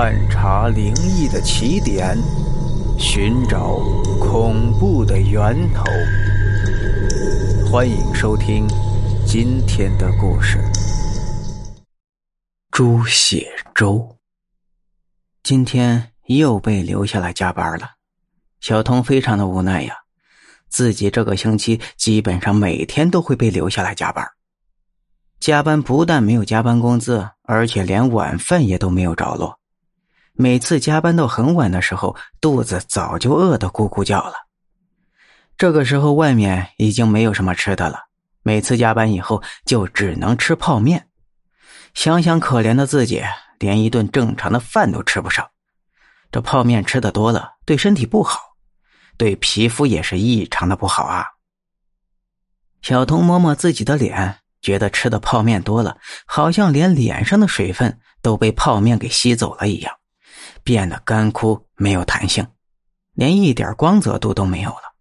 探查灵异的起点，寻找恐怖的源头。欢迎收听今天的故事：朱血粥。今天又被留下来加班了，小童非常的无奈呀。自己这个星期基本上每天都会被留下来加班。加班不但没有加班工资，而且连晚饭也都没有着落。每次加班到很晚的时候，肚子早就饿得咕咕叫了。这个时候外面已经没有什么吃的了，每次加班以后就只能吃泡面。想想可怜的自己，连一顿正常的饭都吃不上。这泡面吃的多了，对身体不好，对皮肤也是异常的不好啊。小童摸摸自己的脸。觉得吃的泡面多了，好像连脸上的水分都被泡面给吸走了一样，变得干枯没有弹性，连一点光泽度都没有了。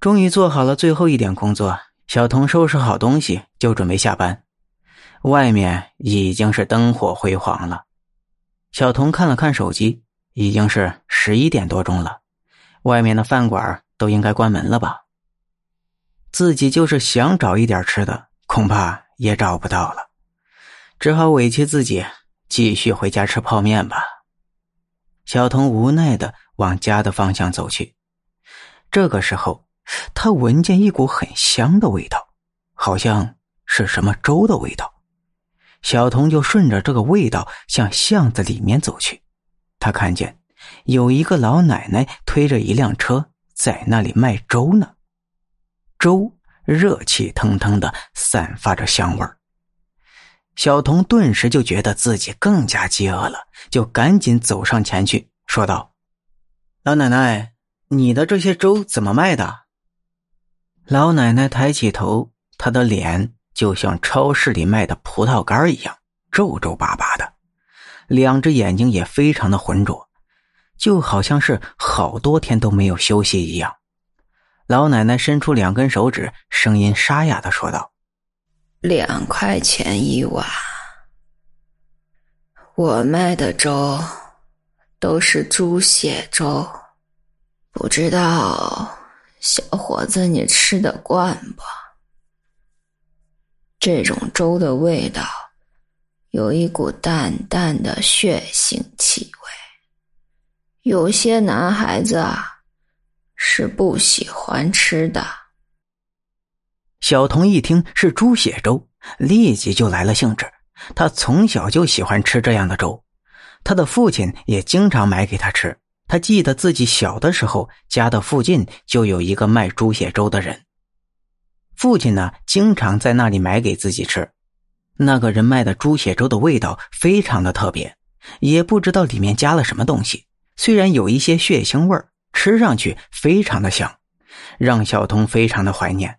终于做好了最后一点工作，小童收拾好东西就准备下班。外面已经是灯火辉煌了。小童看了看手机，已经是十一点多钟了，外面的饭馆都应该关门了吧。自己就是想找一点吃的，恐怕也找不到了，只好委屈自己继续回家吃泡面吧。小童无奈的往家的方向走去。这个时候，他闻见一股很香的味道，好像是什么粥的味道。小童就顺着这个味道向巷子里面走去。他看见有一个老奶奶推着一辆车在那里卖粥呢。粥热气腾腾的，散发着香味儿。小童顿时就觉得自己更加饥饿了，就赶紧走上前去，说道：“老奶奶，你的这些粥怎么卖的？”老奶奶抬起头，她的脸就像超市里卖的葡萄干一样皱皱巴巴的，两只眼睛也非常的浑浊，就好像是好多天都没有休息一样。老奶奶伸出两根手指，声音沙哑的说道：“两块钱一碗。我卖的粥都是猪血粥，不知道小伙子你吃得惯不？这种粥的味道有一股淡淡的血腥气味，有些男孩子啊。”是不喜欢吃的。小童一听是猪血粥，立即就来了兴致。他从小就喜欢吃这样的粥，他的父亲也经常买给他吃。他记得自己小的时候，家的附近就有一个卖猪血粥的人，父亲呢经常在那里买给自己吃。那个人卖的猪血粥的味道非常的特别，也不知道里面加了什么东西，虽然有一些血腥味儿。吃上去非常的香，让小童非常的怀念。